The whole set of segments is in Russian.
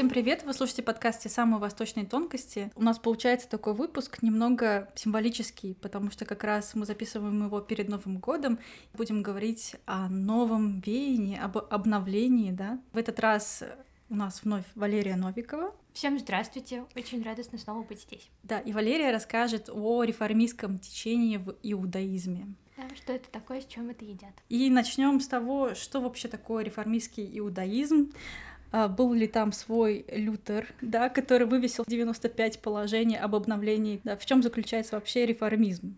Всем привет! Вы слушаете подкаст «Те самые восточные тонкости». У нас получается такой выпуск немного символический, потому что как раз мы записываем его перед Новым годом. Будем говорить о новом веянии, об обновлении, да. В этот раз у нас вновь Валерия Новикова. Всем здравствуйте, очень радостно снова быть здесь. Да, и Валерия расскажет о реформистском течении в иудаизме. Да, что это такое, с чем это едят. И начнем с того, что вообще такое реформистский иудаизм. А, был ли там свой Лютер, да, который вывесил 95 положений об обновлении, да, в чем заключается вообще реформизм.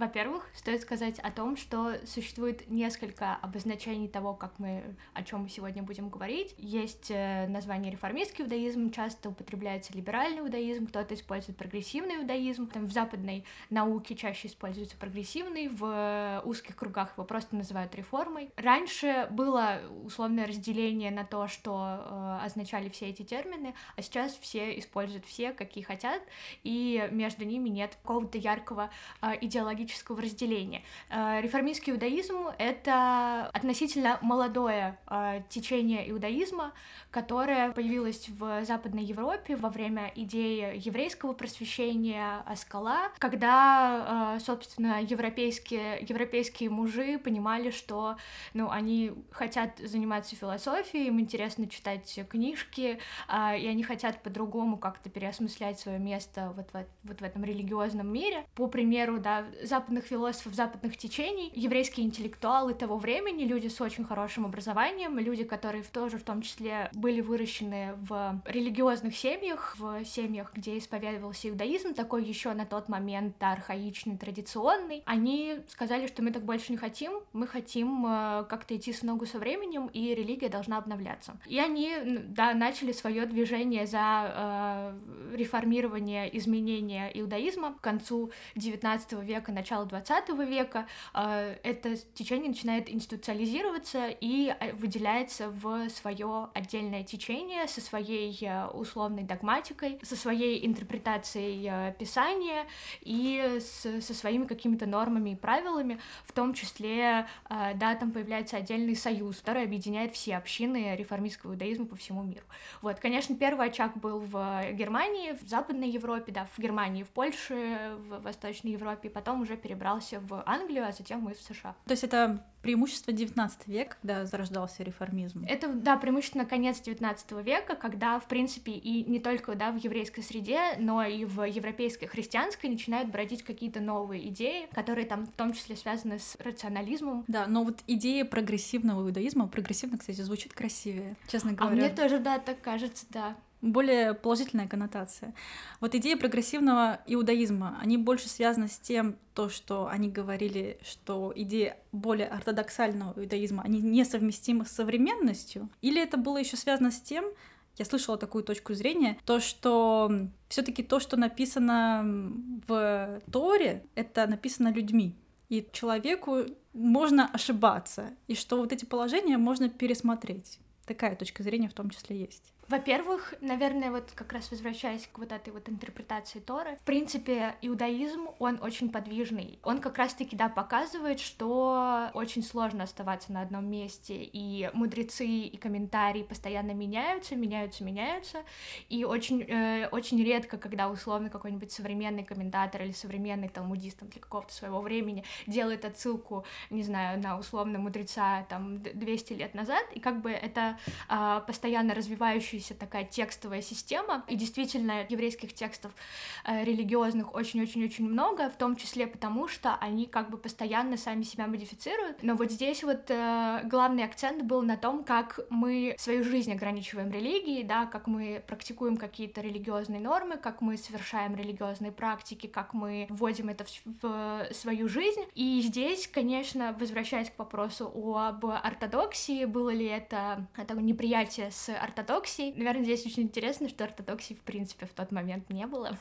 Во-первых, стоит сказать о том, что существует несколько обозначений того, как мы, о чем мы сегодня будем говорить. Есть э, название реформистский иудаизм, часто употребляется либеральный иудаизм, кто-то использует прогрессивный иудаизм. Там в западной науке чаще используется прогрессивный, в узких кругах его просто называют реформой. Раньше было условное разделение на то, что э, означали все эти термины, а сейчас все используют все, какие хотят, и между ними нет какого-то яркого э, идеологического идеологического разделения. Э, реформистский иудаизм — это относительно молодое э, течение иудаизма, которое появилось в Западной Европе во время идеи еврейского просвещения Аскала, когда, э, собственно, европейские, европейские мужи понимали, что ну, они хотят заниматься философией, им интересно читать книжки, и они хотят по-другому как-то переосмыслять свое место вот в, вот в этом религиозном мире. По примеру, да, западных философов, западных течений, еврейские интеллектуалы того времени, люди с очень хорошим образованием, люди, которые тоже в том числе были выращены в религиозных семьях, в семьях, где исповедовался иудаизм, такой еще на тот момент архаичный, традиционный, они сказали, что мы так больше не хотим, мы хотим э, как-то идти с ногу со временем, и религия должна обновляться. И они, да, начали свое движение за э, реформирование, изменение иудаизма. К концу XIX века, начала XX века. Э, это течение начинает институциализироваться и э, выделяется в свое отдельное течение со своей э, условной догматикой, со своей интерпретацией Писания и с, со своими какими-то нормами и правилами, в том числе, да, там появляется отдельный союз, который объединяет все общины реформистского иудаизма по всему миру. Вот, конечно, первый очаг был в Германии, в Западной Европе, да, в Германии, в Польше, в Восточной Европе, потом уже перебрался в Англию, а затем мы в США. То есть это преимущество 19 века, когда зарождался реформизм? Это, да, преимущественно конец 19 века, когда, в принципе, и не только, да, в еврейской среде, но и в европейской христианской начинают бродить какие-то новые идеи, которые там в том числе связаны с рационализмом. Да, но вот идея прогрессивного иудаизма, прогрессивно, кстати, звучит красивее, честно говоря. А мне тоже, да, так кажется, да более положительная коннотация. Вот идеи прогрессивного иудаизма, они больше связаны с тем, то, что они говорили, что идеи более ортодоксального иудаизма, они несовместимы с современностью, или это было еще связано с тем, я слышала такую точку зрения, то, что все-таки то, что написано в Торе, это написано людьми. И человеку можно ошибаться, и что вот эти положения можно пересмотреть. Такая точка зрения в том числе есть. Во-первых, наверное, вот как раз возвращаясь к вот этой вот интерпретации Торы, в принципе, иудаизм, он очень подвижный. Он как раз-таки, да, показывает, что очень сложно оставаться на одном месте, и мудрецы и комментарии постоянно меняются, меняются, меняются, и очень, э, очень редко, когда условно какой-нибудь современный комментатор или современный талмудист там, для какого-то своего времени делает отсылку, не знаю, на условно мудреца там 200 лет назад, и как бы это э, постоянно развивающий сложившаяся такая текстовая система, и действительно еврейских текстов э, религиозных очень-очень-очень много, в том числе потому, что они как бы постоянно сами себя модифицируют. Но вот здесь вот э, главный акцент был на том, как мы свою жизнь ограничиваем религией, да, как мы практикуем какие-то религиозные нормы, как мы совершаем религиозные практики, как мы вводим это в, в свою жизнь. И здесь, конечно, возвращаясь к вопросу об ортодоксии, было ли это, это неприятие с ортодоксией, Наверное, здесь очень интересно, что ортодоксии, в принципе, в тот момент не было.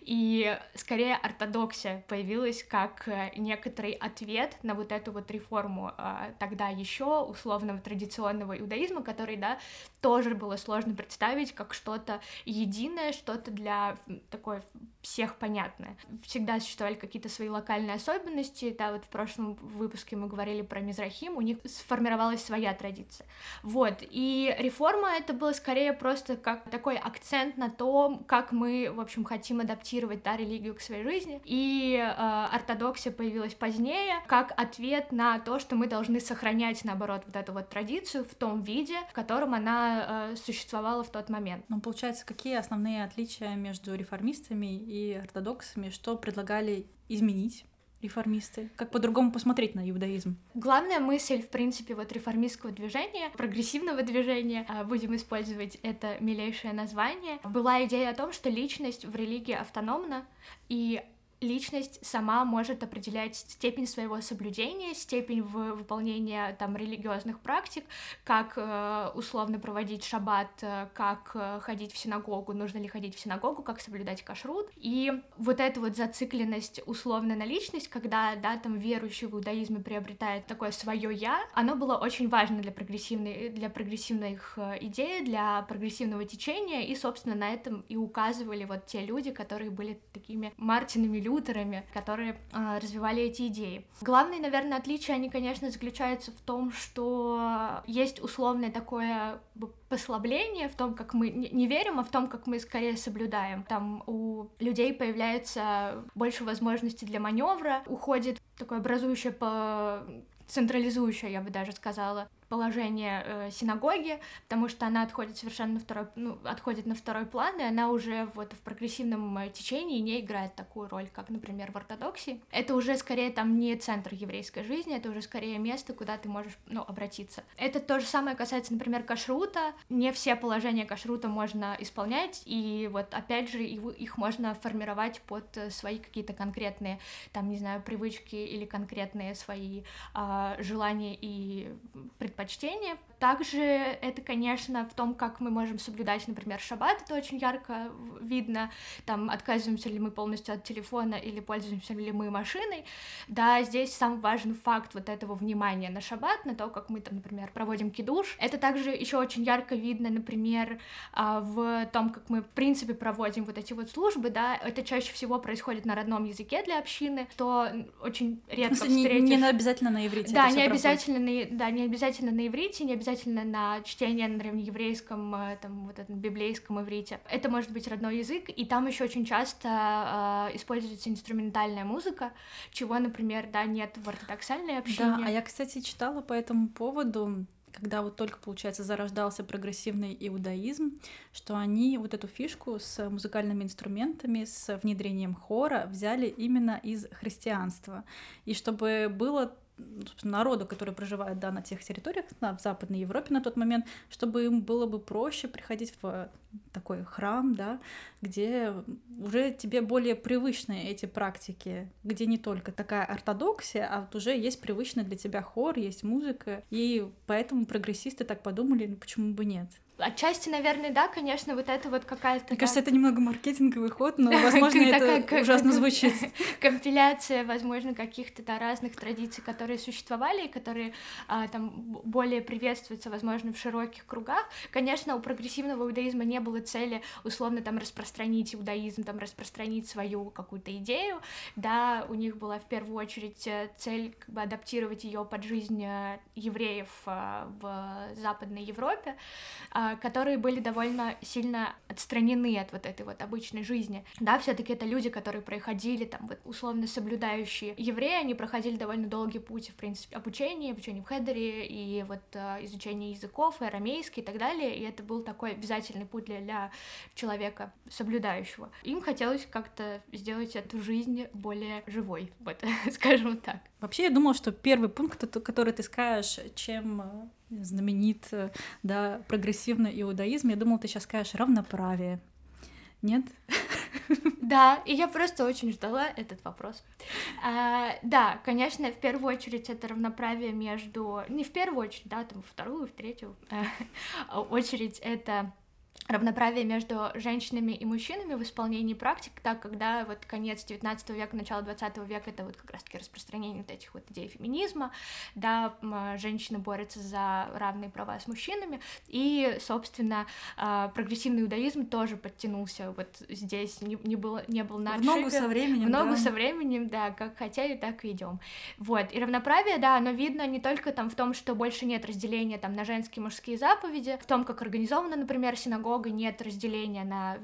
И скорее ортодоксия появилась как э, некоторый ответ на вот эту вот реформу а, тогда еще условного традиционного иудаизма, который, да, тоже было сложно представить как что-то единое, что-то для такое всех понятное. Всегда существовали какие-то свои локальные особенности, да, вот в прошлом выпуске мы говорили про Мизрахим, у них сформировалась своя традиция. Вот, и реформа это было скорее просто как такой акцент на том, как мы, в общем, хотим адаптировать, да, религию к своей жизни, и э, ортодоксия появилась позднее, как ответ на то, что мы должны сохранять, наоборот, вот эту вот традицию в том виде, в котором она э, существовала в тот момент. Ну, получается, какие основные отличия между реформистами ортодоксами, что предлагали изменить реформисты? Как по-другому посмотреть на иудаизм? Главная мысль, в принципе, вот реформистского движения, прогрессивного движения, а, будем использовать это милейшее название, была идея о том, что личность в религии автономна, и личность сама может определять степень своего соблюдения, степень выполнения там религиозных практик, как э, условно проводить шаббат, э, как э, ходить в синагогу, нужно ли ходить в синагогу, как соблюдать кашрут. И вот эта вот зацикленность условно на личность, когда, да, там верующий в иудаизме приобретает такое свое я, оно было очень важно для прогрессивной, для прогрессивных идей, для прогрессивного течения, и, собственно, на этом и указывали вот те люди, которые были такими Мартинами лютерами, которые э, развивали эти идеи. Главное, наверное, отличие, они, конечно, заключаются в том, что есть условное такое послабление в том, как мы не верим, а в том, как мы скорее соблюдаем. Там у людей появляется больше возможностей для маневра, уходит такое образующее по централизующее, я бы даже сказала, положение э, синагоги, потому что она отходит совершенно на второй, ну, отходит на второй план, и она уже вот в прогрессивном э, течении не играет такую роль, как, например, в ортодоксии. Это уже скорее там не центр еврейской жизни, это уже скорее место, куда ты можешь, ну, обратиться. Это то же самое касается, например, кашрута. Не все положения кашрута можно исполнять, и вот опять же их можно формировать под свои какие-то конкретные, там, не знаю, привычки или конкретные свои э, желания и предпочтения предпочтения. Также это, конечно, в том, как мы можем соблюдать, например, шаббат, это очень ярко видно, там, отказываемся ли мы полностью от телефона или пользуемся ли мы машиной. Да, здесь самый важный факт вот этого внимания на шаббат, на то, как мы там, например, проводим кидуш. Это также еще очень ярко видно, например, а, в том, как мы, в принципе, проводим вот эти вот службы, да, это чаще всего происходит на родном языке для общины, что очень редко встретишь. Не, не обязательно на иврите. Да, не обязательно на, да, не обязательно на иврите, не обязательно на чтение на древнееврейском, э, там, вот этом библейском иврите. Это может быть родной язык, и там еще очень часто э, используется инструментальная музыка, чего, например, да, нет в ортодоксальной общине. Да, а я, кстати, читала по этому поводу когда вот только, получается, зарождался прогрессивный иудаизм, что они вот эту фишку с музыкальными инструментами, с внедрением хора взяли именно из христианства. И чтобы было народу, который проживает да, на тех территориях, на, в Западной Европе на тот момент, чтобы им было бы проще приходить в такой храм, да, где уже тебе более привычны эти практики, где не только такая ортодоксия, а вот уже есть привычный для тебя хор, есть музыка, и поэтому прогрессисты так подумали, ну почему бы нет. Отчасти, наверное, да, конечно, вот это вот какая-то... Мне кажется, это немного маркетинговый ход, но, возможно, это ужасно звучит. Компиляция, возможно, каких-то да, разных традиций, которые существовали и которые а, там более приветствуются, возможно, в широких кругах. Конечно, у прогрессивного иудаизма не было цели условно там распространить иудаизм, там распространить свою какую-то идею, да, у них была в первую очередь э, цель как бы адаптировать ее под жизнь э, евреев э, в Западной Европе, которые были довольно сильно отстранены от вот этой вот обычной жизни. Да, все таки это люди, которые проходили там вот условно соблюдающие евреи, они проходили довольно долгий путь, в принципе, обучения, обучения в Хедере и вот изучение языков, и арамейский и так далее, и это был такой обязательный путь для, для человека соблюдающего. Им хотелось как-то сделать эту жизнь более живой, вот, скажем так. Вообще, я думала, что первый пункт, который ты скажешь, чем э, знаменит, э, да, прогрессивный иудаизм, я думала, ты сейчас скажешь равноправие. Нет? Да, и я просто очень ждала этот вопрос. А, да, конечно, в первую очередь это равноправие между... Не в первую очередь, да, там, в вторую, в третью а, очередь это равноправие между женщинами и мужчинами в исполнении практик, так когда вот конец 19 века, начало 20 века это вот как раз-таки распространение вот этих вот идей феминизма, да, женщины борются за равные права с мужчинами, и, собственно, а, прогрессивный иудаизм тоже подтянулся вот здесь, не, не, было, не был на В ногу со временем, В ногу да. со временем, да, как хотели, так и идем. Вот, и равноправие, да, оно видно не только там в том, что больше нет разделения там на женские и мужские заповеди, в том, как организована, например, синагога, синагога нет разделения на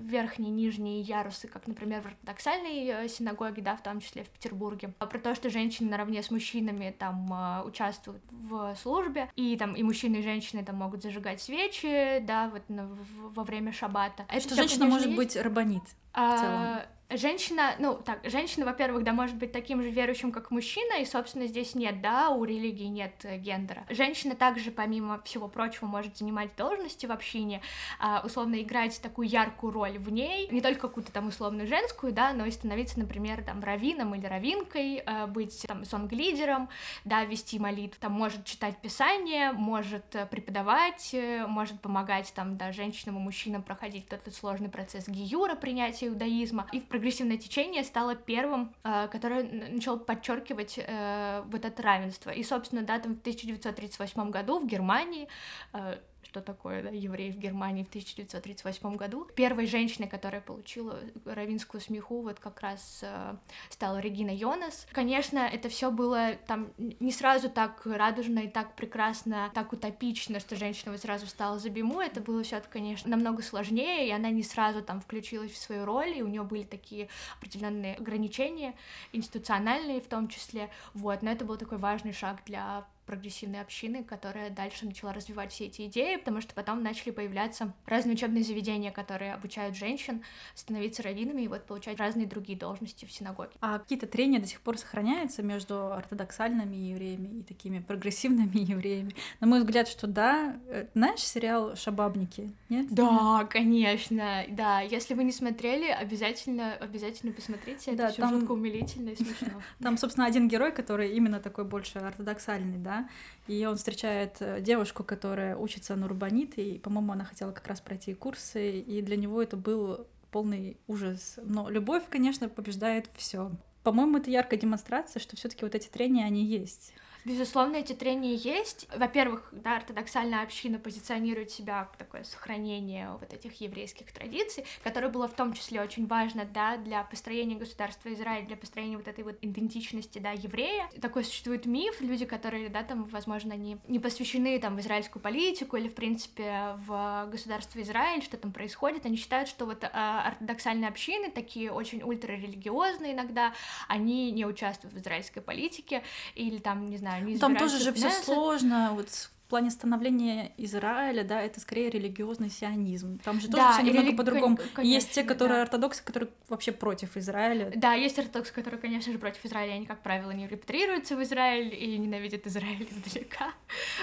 верхние и нижние ярусы, как, например, в ортодоксальной э, синагоге, да, в том числе в Петербурге. А про то, что женщины наравне с мужчинами там э, участвуют в службе, и там и мужчины, и женщины там могут зажигать свечи, да, вот во время шаббата. Это что женщина может есть. быть рабонит в целом. Женщина, ну так, женщина, во-первых, да, может быть таким же верующим, как мужчина, и, собственно, здесь нет, да, у религии нет э, гендера. Женщина также, помимо всего прочего, может занимать должности в общине, а, условно играть такую яркую роль в ней, не только какую-то там условную женскую, да, но и становиться, например, там раввином или равинкой, а, быть там сонг-лидером, да, вести молитву, там может читать писание, может э, преподавать, э, может помогать там, да, женщинам и мужчинам проходить этот сложный процесс гиюра, принятия иудаизма, и в прогрессивное течение стало первым, э, которое начало подчеркивать э, вот это равенство. И, собственно, да, там в 1938 году в Германии э, что такое да, еврей в Германии в 1938 году. Первой женщиной, которая получила равинскую смеху, вот как раз э, стала Регина Йонас. Конечно, это все было там не сразу так радужно и так прекрасно, так утопично, что женщина вот сразу стала за биму. Это было все конечно, намного сложнее, и она не сразу там включилась в свою роль, и у нее были такие определенные ограничения, институциональные в том числе. Вот, но это был такой важный шаг для прогрессивной общины, которая дальше начала развивать все эти идеи, потому что потом начали появляться разные учебные заведения, которые обучают женщин становиться раввинами и вот получать разные другие должности в синагоге. А какие-то трения до сих пор сохраняются между ортодоксальными евреями и такими прогрессивными евреями? На мой взгляд, что да. Э, знаешь сериал «Шабабники»? Нет? Да, конечно, да. Если вы не смотрели, обязательно, обязательно посмотрите. Это да, все там... жутко умилительно и смешно. Там, собственно, один герой, который именно такой больше ортодоксальный, да, и он встречает э, девушку, которая учится на рубанит, и, по-моему, она хотела как раз пройти курсы, и для него это был полный ужас. Но любовь, конечно, побеждает все. По-моему, это яркая демонстрация, что все-таки вот эти трения, они есть. Безусловно, эти трения есть. Во-первых, да, ортодоксальная община позиционирует себя как такое сохранение вот этих еврейских традиций, которое было в том числе очень важно, да, для построения государства Израиль, для построения вот этой вот идентичности, да, еврея. Такой существует миф, люди, которые, да, там, возможно, не, не посвящены там в израильскую политику или, в принципе, в государство Израиль, что там происходит, они считают, что вот а, ортодоксальные общины, такие очень ультрарелигиозные иногда, они не участвуют в израильской политике или там, не знаю, они Там тоже же все сложно, вот в плане становления Израиля, да, это скорее религиозный сионизм. Там же тоже да, все немного рели... по-другому. Есть те, которые да. ортодоксы, которые вообще против Израиля. Да, есть ортодоксы, которые, конечно же, против Израиля. Они, как правило, не репатрируются в Израиль и ненавидят Израиль издалека.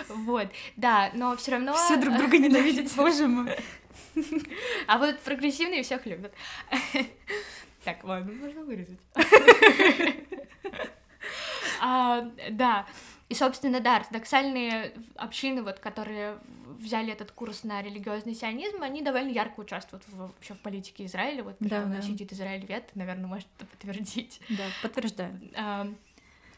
Вот, да, но все равно... Все друг друга ненавидят, боже мой. А вот прогрессивные всех любят. Так, ладно, можно вырезать. А, да. И, собственно, да, ортодоксальные общины, вот, которые взяли этот курс на религиозный сионизм, они довольно ярко участвуют в, вообще в политике Израиля. Вот да, да. сидит Израиль Вет, наверное, может это подтвердить. Да, подтверждаю.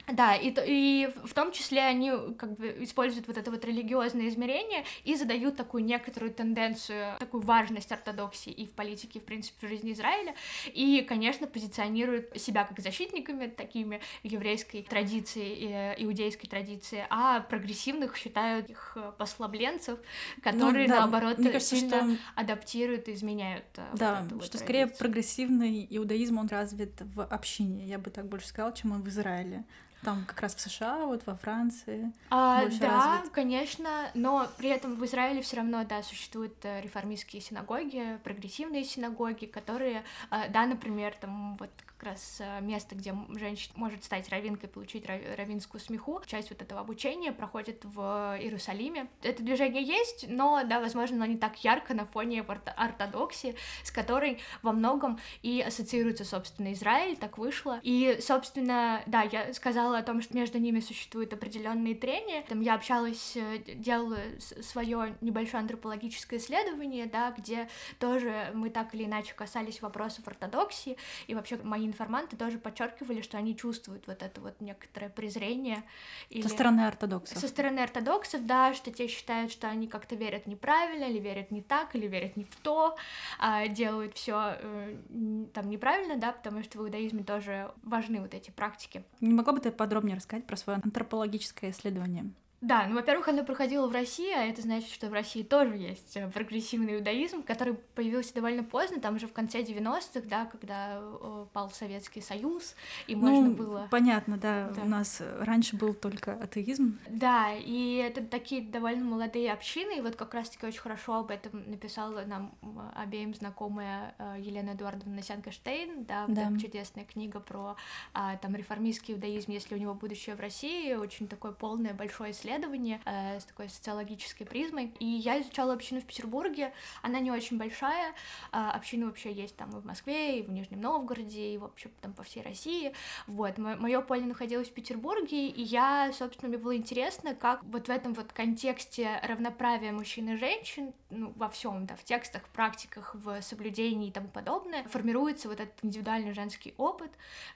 Да, и, и в том числе они как бы используют вот это вот религиозное измерение и задают такую некоторую тенденцию, такую важность ортодоксии и в политике, и в принципе в жизни Израиля, и, конечно, позиционируют себя как защитниками такими еврейской традиции, иудейской традиции, а прогрессивных считают их послабленцев, которые, ну, да, наоборот, мне кажется, сильно что... адаптируют и изменяют э, Да, вот что вот скорее прогрессивный иудаизм, он развит в общине, я бы так больше сказала, чем он в Израиле. Там как раз в США, вот во Франции. А, да, развит. конечно, но при этом в Израиле все равно, да, существуют э, реформистские синагоги, прогрессивные синагоги, которые, э, да, например, там вот как раз э, место, где женщина может стать равинкой, получить равинскую смеху. Часть вот этого обучения проходит в Иерусалиме. Это движение есть, но, да, возможно, оно не так ярко на фоне ортодоксии, с которой во многом и ассоциируется, собственно, Израиль, так вышло. И, собственно, да, я сказала писала о том, что между ними существуют определенные трения. Там я общалась, э, делала свое небольшое антропологическое исследование, да, где тоже мы так или иначе касались вопросов ортодоксии, и вообще мои информанты тоже подчеркивали, что они чувствуют вот это вот некоторое презрение. Или... Со стороны ортодоксов. Со стороны ортодоксов, да, что те считают, что они как-то верят неправильно, или верят не так, или верят не в то, а делают все э, там неправильно, да, потому что в иудаизме тоже важны вот эти практики. Не могла бы ты подробнее рассказать про свое антропологическое исследование? Да, ну, во-первых, оно проходило в России, а это значит, что в России тоже есть э, прогрессивный иудаизм, который появился довольно поздно, там уже в конце 90-х, да, когда э, пал Советский Союз, и ну, можно было... понятно, да, да, у нас раньше был только атеизм. Да, и это такие довольно молодые общины, и вот как раз-таки очень хорошо об этом написала нам обеим знакомая э, Елена Эдуардовна Сянка-Штейн, да, да. Вот чудесная книга про а, там реформистский иудаизм, если у него будущее в России, очень такое полное, большое исследование, исследование э, с такой социологической призмой. И я изучала общину в Петербурге. Она не очень большая. Э, община вообще есть там и в Москве, и в Нижнем Новгороде, и, в общем, там по всей России. Вот. Мое поле находилось в Петербурге, и я, собственно, мне было интересно, как вот в этом вот контексте равноправия мужчин и женщин, ну, во всем, да, в текстах, в практиках, в соблюдении и тому подобное, формируется вот этот индивидуальный женский опыт,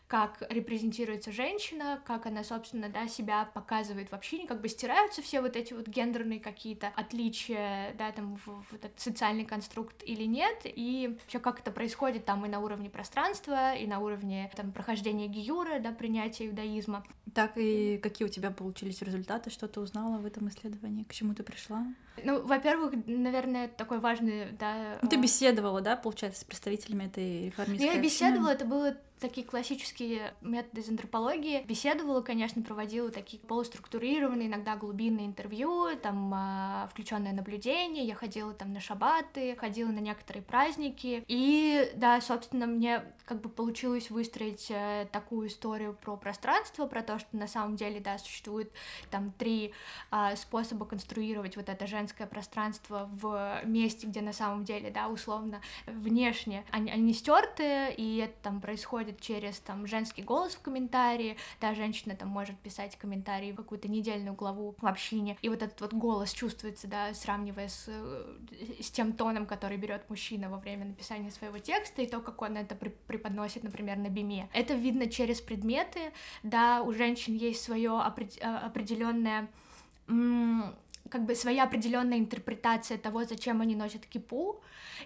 как репрезентируется женщина, как она, собственно, да, себя показывает в общине, как бы стираются все вот эти вот гендерные какие-то отличия, да, там, в, в этот социальный конструкт или нет, и вообще как это происходит там и на уровне пространства, и на уровне там прохождения гиюра, да, принятия иудаизма. Так, и какие у тебя получились результаты, что ты узнала в этом исследовании, к чему ты пришла? Ну, во-первых, наверное, такой важный, да... Ты а беседовала, да, получается, с представителями этой реформистской Я беседовала, это было такие классические методы из антропологии. Беседовала, конечно, проводила такие полуструктурированные, иногда глубинные интервью, там э, включенное наблюдение, я ходила там на шабаты, ходила на некоторые праздники, и да, собственно, мне как бы получилось выстроить э, такую историю про пространство, про то, что на самом деле, да, существует там три э, способа конструировать вот это женское пространство в месте, где на самом деле, да, условно, внешне они, они стерты, и это там происходит проходит через там женский голос в комментарии, да, женщина там может писать комментарии в какую-то недельную главу в общине, и вот этот вот голос чувствуется, да, сравнивая с, с тем тоном, который берет мужчина во время написания своего текста, и то, как он это преподносит, например, на биме. Это видно через предметы, да, у женщин есть свое определенное как бы своя определенная интерпретация того, зачем они носят кипу,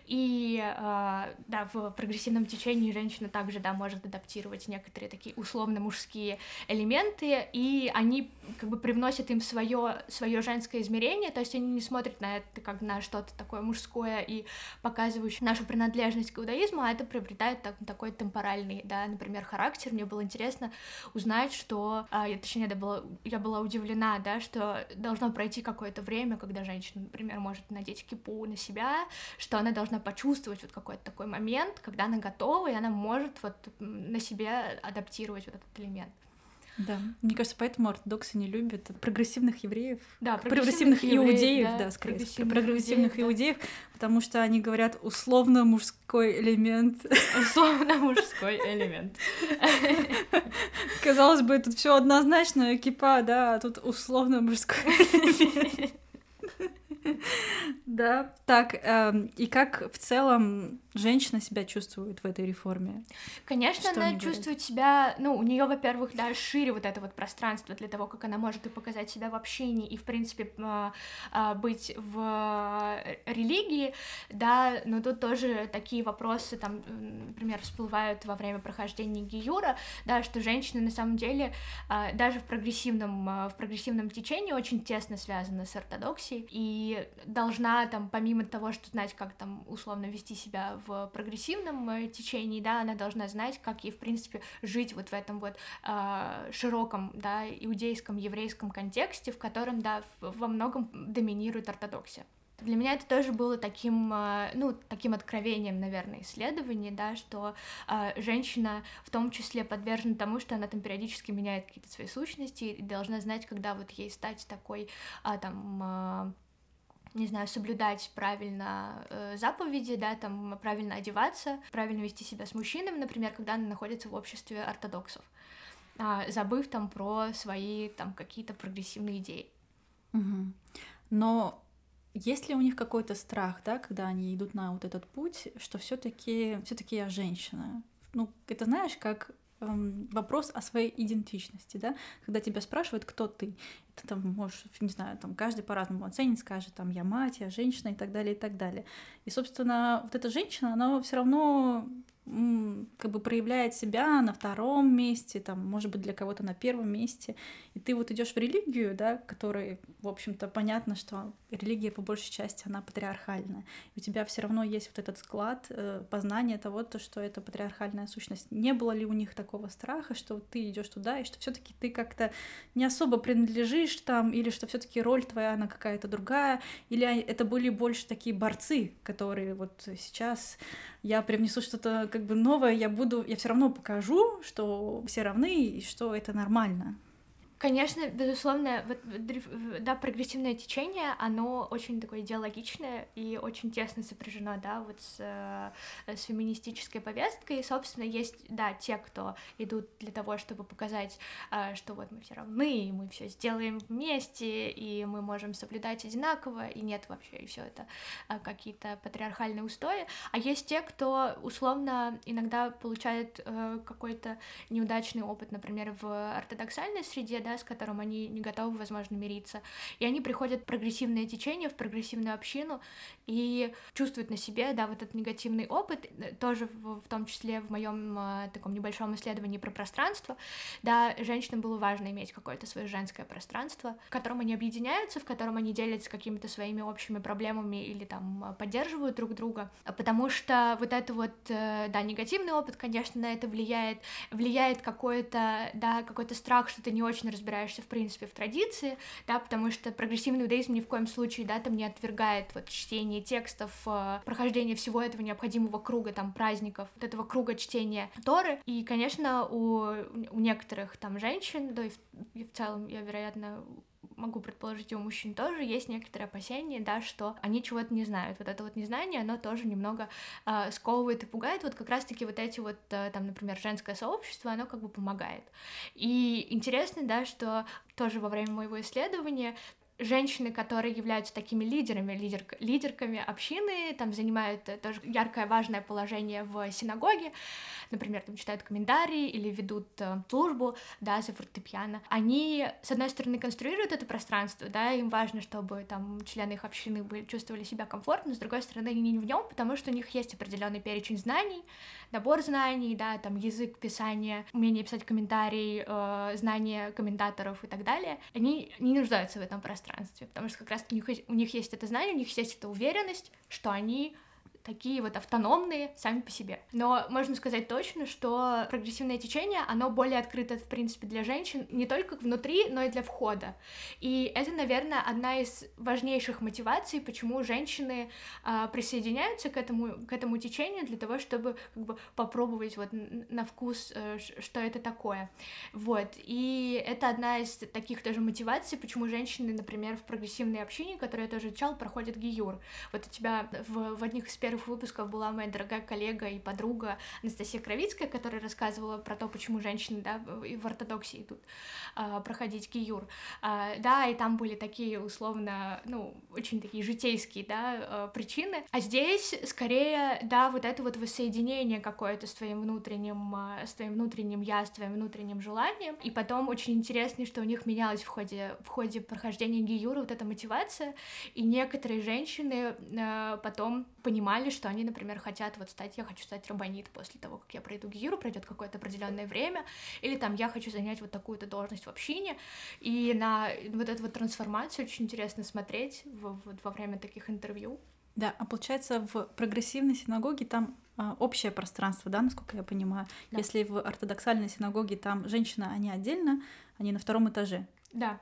и э, да, в прогрессивном течении женщина также да, может адаптировать некоторые такие условно мужские элементы, и они как бы привносят им свое, свое женское измерение, то есть они не смотрят на это как на что-то такое мужское и показывающее нашу принадлежность к иудаизму, а это приобретает так, такой темпоральный, да, например, характер. Мне было интересно узнать, что, я, точнее, да, была, я была удивлена, да, что должно пройти какое-то время, когда женщина, например, может надеть кипу на себя, что она должна почувствовать вот какой-то такой момент, когда она готова, и она может вот на себе адаптировать вот этот элемент. Да, мне кажется, поэтому ортодоксы не любят прогрессивных евреев, да, прогрессивных, прогрессивных иудеев, да, да скорее, прогрессивных, прогрессивных иудеев, да. потому что они говорят условно мужской элемент. Условно мужской элемент. Казалось бы, тут все однозначно, кипа, да, а тут условно мужской элемент. Да, так, эм, и как в целом женщина себя чувствует в этой реформе? Конечно, Что она чувствует себя, ну, у нее, во-первых, да, шире вот это вот пространство для того, как она может и показать себя в общении, и, в принципе, э, э, быть в религии, да, но тут тоже такие вопросы, там, например, всплывают во время прохождения Гиюра, да, что женщина на самом деле э, даже в прогрессивном, в прогрессивном течении очень тесно связана с ортодоксией, и должна там, помимо того, что знать, как там условно вести себя в прогрессивном э, течении, да, она должна знать, как ей, в принципе, жить вот в этом вот э, широком, да, иудейском, еврейском контексте, в котором, да, во многом доминирует ортодоксия. Для меня это тоже было таким, а, ну, таким откровением, наверное, исследований, да, что э, женщина в том числе подвержена тому, что она там периодически меняет какие-то свои сущности и должна знать, когда вот ей стать такой, э, там, э, не знаю, соблюдать правильно э, заповеди, да, там правильно одеваться, правильно вести себя с мужчинами, например, когда она находится в обществе ортодоксов. а, забыв там про свои там какие-то прогрессивные идеи. Угу. Но есть ли у них какой-то страх, да, когда они идут на вот этот путь, что все-таки все-таки я женщина? Ну, это знаешь, как вопрос о своей идентичности, да, когда тебя спрашивают, кто ты, ты там можешь, не знаю, там каждый по-разному оценить, скажет, там, я мать, я женщина и так далее, и так далее. И, собственно, вот эта женщина, она все равно как бы проявляет себя на втором месте, там, может быть, для кого-то на первом месте. И ты вот идешь в религию, да, которой, в общем-то, понятно, что религия по большей части, она патриархальная. И у тебя все равно есть вот этот склад э, познания того, то, что это патриархальная сущность. Не было ли у них такого страха, что ты идешь туда, и что все-таки ты как-то не особо принадлежишь там, или что все-таки роль твоя, она какая-то другая, или это были больше такие борцы, которые вот сейчас я привнесу что-то как бы новое, я буду, я все равно покажу, что все равны и что это нормально. Конечно, безусловно, вот, да, прогрессивное течение, оно очень такое идеологичное и очень тесно сопряжено, да, вот с, э, с феминистической повесткой. И, собственно, есть, да, те, кто идут для того, чтобы показать, э, что вот мы все равны, и мы все сделаем вместе, и мы можем соблюдать одинаково, и нет вообще, и все это э, какие-то патриархальные устои. А есть те, кто условно иногда получает какой-то неудачный опыт, например, в ортодоксальной среде, да, с которым они не готовы, возможно, мириться. И они приходят в прогрессивное течение, в прогрессивную общину и чувствуют на себе, да, вот этот негативный опыт, э, тоже в, в том числе в моем э, таком небольшом исследовании про пространство, да, женщинам было важно иметь какое-то свое женское пространство, в котором они объединяются, в котором они делятся какими-то своими общими проблемами или там поддерживают друг друга, потому что вот это вот, э, да, негативный опыт, конечно, на это влияет, влияет какой-то, да, какой-то страх, что ты не очень разбираешься, в принципе, в традиции, да, потому что прогрессивный иудаизм ни в коем случае, да, там не отвергает вот чтение текстов, э, прохождение всего этого необходимого круга, там, праздников, вот этого круга чтения Торы, и, конечно, у, у некоторых там женщин, да и в, и в целом, я, вероятно, могу предположить, и у мужчин тоже есть некоторые опасения, да, что они чего-то не знают. Вот это вот незнание, оно тоже немного э, сковывает и пугает. Вот как раз-таки вот эти вот, э, там, например, женское сообщество, оно как бы помогает. И интересно, да, что тоже во время моего исследования женщины, которые являются такими лидерами, лидер, лидерками общины, там занимают э, тоже яркое, важное положение в синагоге, например, там читают комментарии или ведут э, службу, да, за фортепиано, они, с одной стороны, конструируют это пространство, да, им важно, чтобы там члены их общины были, чувствовали себя комфортно, с другой стороны, они не в нем, потому что у них есть определенный перечень знаний, набор знаний, да, там язык писания, умение писать комментарий, э, знания комментаторов и так далее, они не нуждаются в этом пространстве, потому что как раз у них, у них есть это знание, у них есть эта уверенность, что они такие вот автономные сами по себе. Но можно сказать точно, что прогрессивное течение, оно более открыто, в принципе, для женщин не только внутри, но и для входа. И это, наверное, одна из важнейших мотиваций, почему женщины а, присоединяются к этому, к этому течению для того, чтобы как бы попробовать вот на вкус, э, что это такое. Вот. И это одна из таких тоже мотиваций, почему женщины, например, в прогрессивной общине, которую я тоже изучала, проходят гиюр. Вот у тебя в, в одних из первых первых выпусков была моя дорогая коллега и подруга Анастасия Кровицкая, которая рассказывала про то, почему женщины да, в ортодоксии идут а, проходить киюр. А, да, и там были такие условно, ну, очень такие житейские, да, а, причины. А здесь скорее, да, вот это вот воссоединение какое-то с твоим внутренним, а, с твоим внутренним я, с твоим внутренним желанием. И потом очень интересно, что у них менялось в ходе, в ходе прохождения гиюра вот эта мотивация, и некоторые женщины а, потом понимали, сказали, что они, например, хотят вот стать, я хочу стать рабонит после того, как я пройду гиру, пройдет какое-то определенное время, или там я хочу занять вот такую-то должность в общине, и на вот эту вот трансформацию очень интересно смотреть в, в, во время таких интервью. Да, а получается в прогрессивной синагоге там а, общее пространство, да, насколько я понимаю. Да. Если в ортодоксальной синагоге там женщина, они отдельно, они на втором этаже. Да.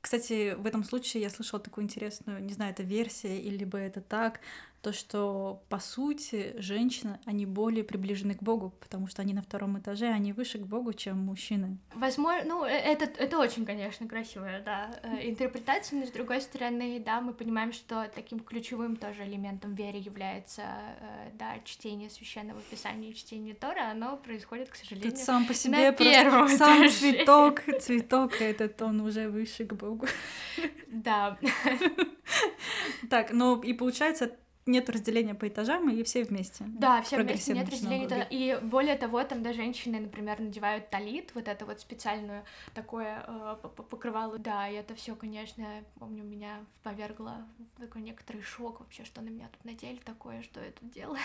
Кстати, в этом случае я слышала такую интересную, не знаю, это версия или бы это так, то, что по сути женщины, они более приближены к Богу, потому что они на втором этаже, они выше к Богу, чем мужчины. Возможно, ну, э, это, это очень, конечно, красивая, да, э, интерпретация, но с другой стороны, да, мы понимаем, что таким ключевым тоже элементом веры является, э, да, чтение священного писания и чтение Тора, оно происходит, к сожалению, Тут сам по себе на первом сам этаже. цветок, цветок этот, он уже выше к Богу. Да. Так, ну и получается, нет разделения по этажам, и все вместе. Да, все вместе нет разделения. синагоги. И более того, там да, женщины, например, надевают талит, вот это вот специальную такое э, покрывало. Да, и это все, конечно, помню, меня повергло в такой некоторый шок вообще, что на меня тут надели такое, что я тут делаю.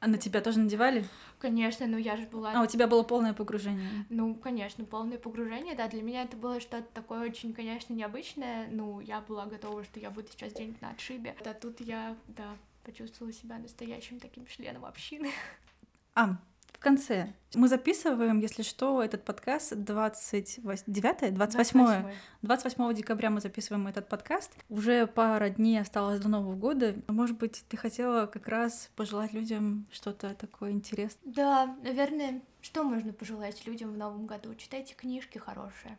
А на тебя тоже надевали? Конечно, ну я же была... А, у тебя было полное погружение. Ну, конечно, полное погружение, да, для меня это было что-то такое очень, конечно, необычное, ну, я была готова, что я буду сейчас где-нибудь на отшибе, а тут я, да, почувствовала себя настоящим таким членом общины. А, в конце. Мы записываем, если что, этот подкаст 29 28 28 декабря мы записываем этот подкаст. Уже пара дней осталось до Нового года. Может быть, ты хотела как раз пожелать людям что-то такое интересное? Да, наверное, что можно пожелать людям в новом году? Читайте книжки хорошие.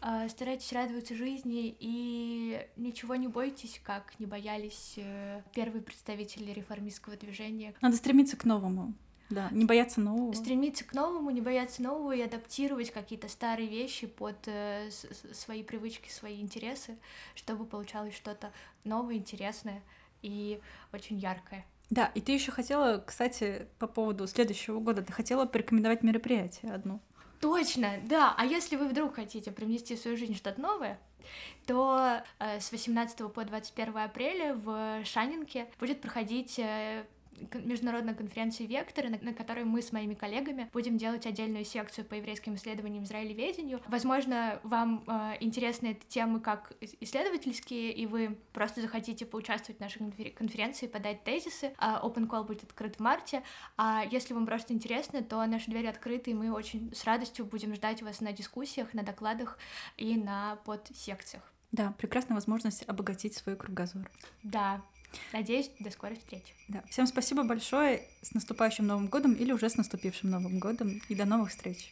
А, Старайтесь радоваться жизни и ничего не бойтесь, как не боялись э, первые представители реформистского движения. Надо стремиться к новому. Да, не бояться нового. Стремиться к новому, не бояться нового и адаптировать какие-то старые вещи под э, свои привычки, свои интересы, чтобы получалось что-то новое, интересное и очень яркое. Да, и ты еще хотела, кстати, по поводу следующего года, ты хотела порекомендовать мероприятие одно. Точно, да. А если вы вдруг хотите привнести в свою жизнь что-то новое, то э, с 18 по 21 апреля в Шанинке будет проходить э, кон- международная конференция «Векторы», на, на которой мы с моими коллегами будем делать отдельную секцию по еврейским исследованиям израилеведению. Возможно, вам э, интересны эти темы как ис- исследовательские, и вы просто захотите поучаствовать в нашей конфер- конференции, подать тезисы. А Open Call будет открыт в марте. А если вам просто интересно, то наши двери открыты, и мы очень с радостью будем ждать вас на дискуссиях, на докладах и на подсекциях. Да, прекрасная возможность обогатить свой кругозор. Да, надеюсь, до скорой встречи. Да. Всем спасибо большое. С наступающим Новым годом или уже с наступившим Новым годом. И до новых встреч.